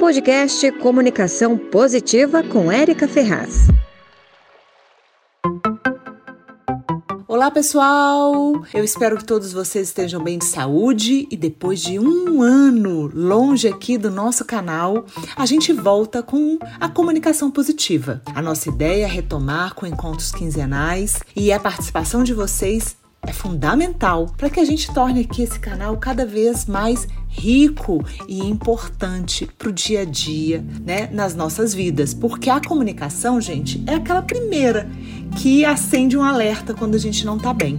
Podcast Comunicação Positiva com Érica Ferraz. Olá, pessoal! Eu espero que todos vocês estejam bem de saúde e depois de um ano longe aqui do nosso canal, a gente volta com a comunicação positiva. A nossa ideia é retomar com encontros quinzenais e a participação de vocês é fundamental para que a gente torne aqui esse canal cada vez mais rico e importante para o dia a dia, né, nas nossas vidas, porque a comunicação, gente, é aquela primeira que acende um alerta quando a gente não está bem.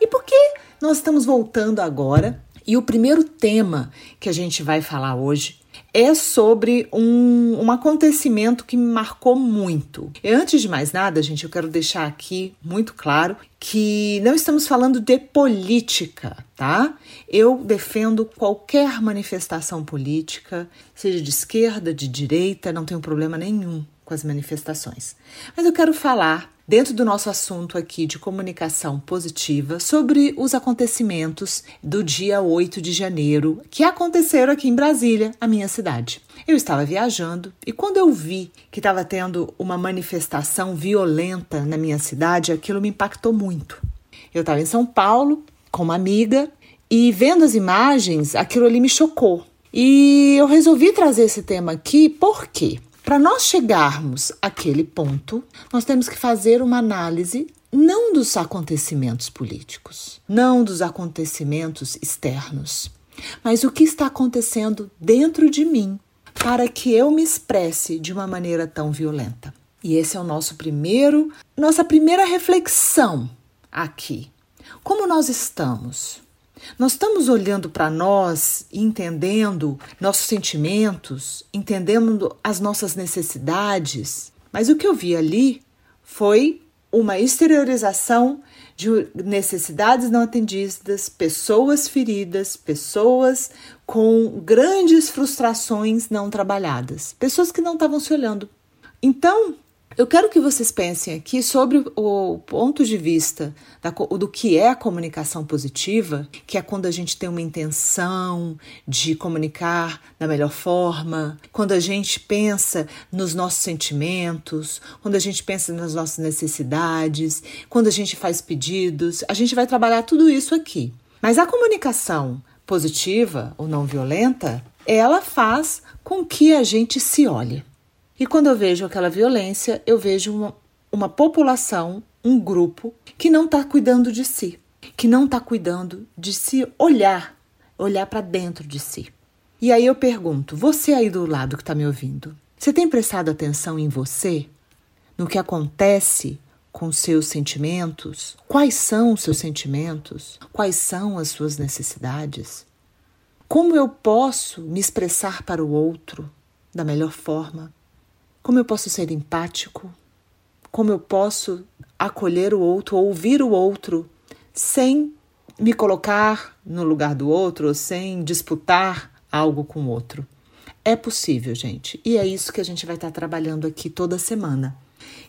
E por que nós estamos voltando agora? E o primeiro tema que a gente vai falar hoje é sobre um, um acontecimento que me marcou muito. E antes de mais nada, gente, eu quero deixar aqui muito claro que não estamos falando de política, tá? Eu defendo qualquer manifestação política, seja de esquerda, de direita, não tenho problema nenhum com as manifestações. Mas eu quero falar dentro do nosso assunto aqui de comunicação positiva sobre os acontecimentos do dia 8 de janeiro que aconteceram aqui em Brasília, a minha cidade. Eu estava viajando e quando eu vi que estava tendo uma manifestação violenta na minha cidade, aquilo me impactou muito. Eu estava em São Paulo com uma amiga e vendo as imagens, aquilo ali me chocou. E eu resolvi trazer esse tema aqui porque para nós chegarmos àquele ponto, nós temos que fazer uma análise não dos acontecimentos políticos, não dos acontecimentos externos, mas o que está acontecendo dentro de mim para que eu me expresse de uma maneira tão violenta. E esse é o nosso primeiro, nossa primeira reflexão aqui. Como nós estamos? Nós estamos olhando para nós, entendendo nossos sentimentos, entendendo as nossas necessidades, mas o que eu vi ali foi uma exteriorização de necessidades não atendidas, pessoas feridas, pessoas com grandes frustrações não trabalhadas, pessoas que não estavam se olhando. Então, eu quero que vocês pensem aqui sobre o ponto de vista da, do que é a comunicação positiva, que é quando a gente tem uma intenção de comunicar da melhor forma, quando a gente pensa nos nossos sentimentos, quando a gente pensa nas nossas necessidades, quando a gente faz pedidos. A gente vai trabalhar tudo isso aqui. Mas a comunicação positiva ou não violenta, ela faz com que a gente se olhe. E quando eu vejo aquela violência, eu vejo uma, uma população, um grupo que não está cuidando de si, que não está cuidando de se olhar, olhar para dentro de si. E aí eu pergunto: você aí do lado que está me ouvindo, você tem prestado atenção em você? No que acontece com seus sentimentos? Quais são os seus sentimentos? Quais são as suas necessidades? Como eu posso me expressar para o outro da melhor forma? Como eu posso ser empático? Como eu posso acolher o outro, ouvir o outro, sem me colocar no lugar do outro ou sem disputar algo com o outro? É possível, gente, e é isso que a gente vai estar trabalhando aqui toda semana.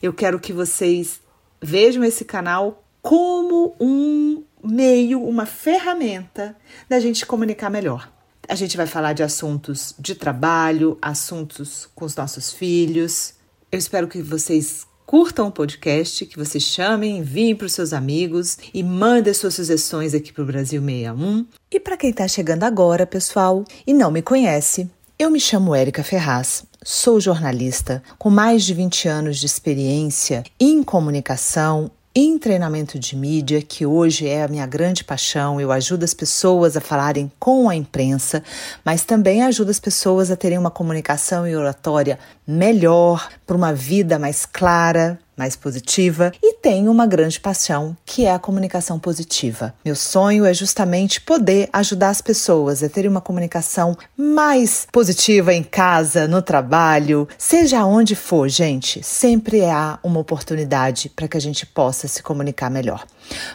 Eu quero que vocês vejam esse canal como um meio, uma ferramenta da gente comunicar melhor. A gente vai falar de assuntos de trabalho, assuntos com os nossos filhos. Eu espero que vocês curtam o podcast, que vocês chamem, enviem para os seus amigos e mandem suas sugestões aqui para o Brasil 61. E para quem está chegando agora, pessoal, e não me conhece, eu me chamo Érica Ferraz, sou jornalista com mais de 20 anos de experiência em comunicação em treinamento de mídia, que hoje é a minha grande paixão, eu ajudo as pessoas a falarem com a imprensa, mas também ajudo as pessoas a terem uma comunicação e oratória melhor, para uma vida mais clara, mais positiva e tenho uma grande paixão que é a comunicação positiva. Meu sonho é justamente poder ajudar as pessoas a terem uma comunicação mais positiva em casa, no trabalho, seja onde for, gente, sempre há uma oportunidade para que a gente possa se comunicar melhor.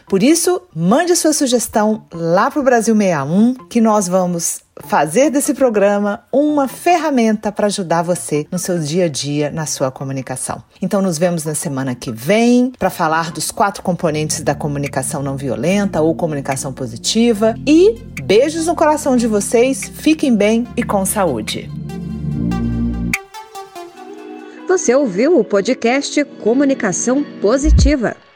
Por isso, mande sua sugestão lá para o Brasil 61 que nós vamos fazer desse programa uma ferramenta para ajudar você no seu dia a dia, na sua comunicação. Então, nos vemos na semana que vem para falar dos quatro componentes da comunicação não violenta ou comunicação positiva. E beijos no coração de vocês, fiquem bem e com saúde. Você ouviu o podcast Comunicação Positiva.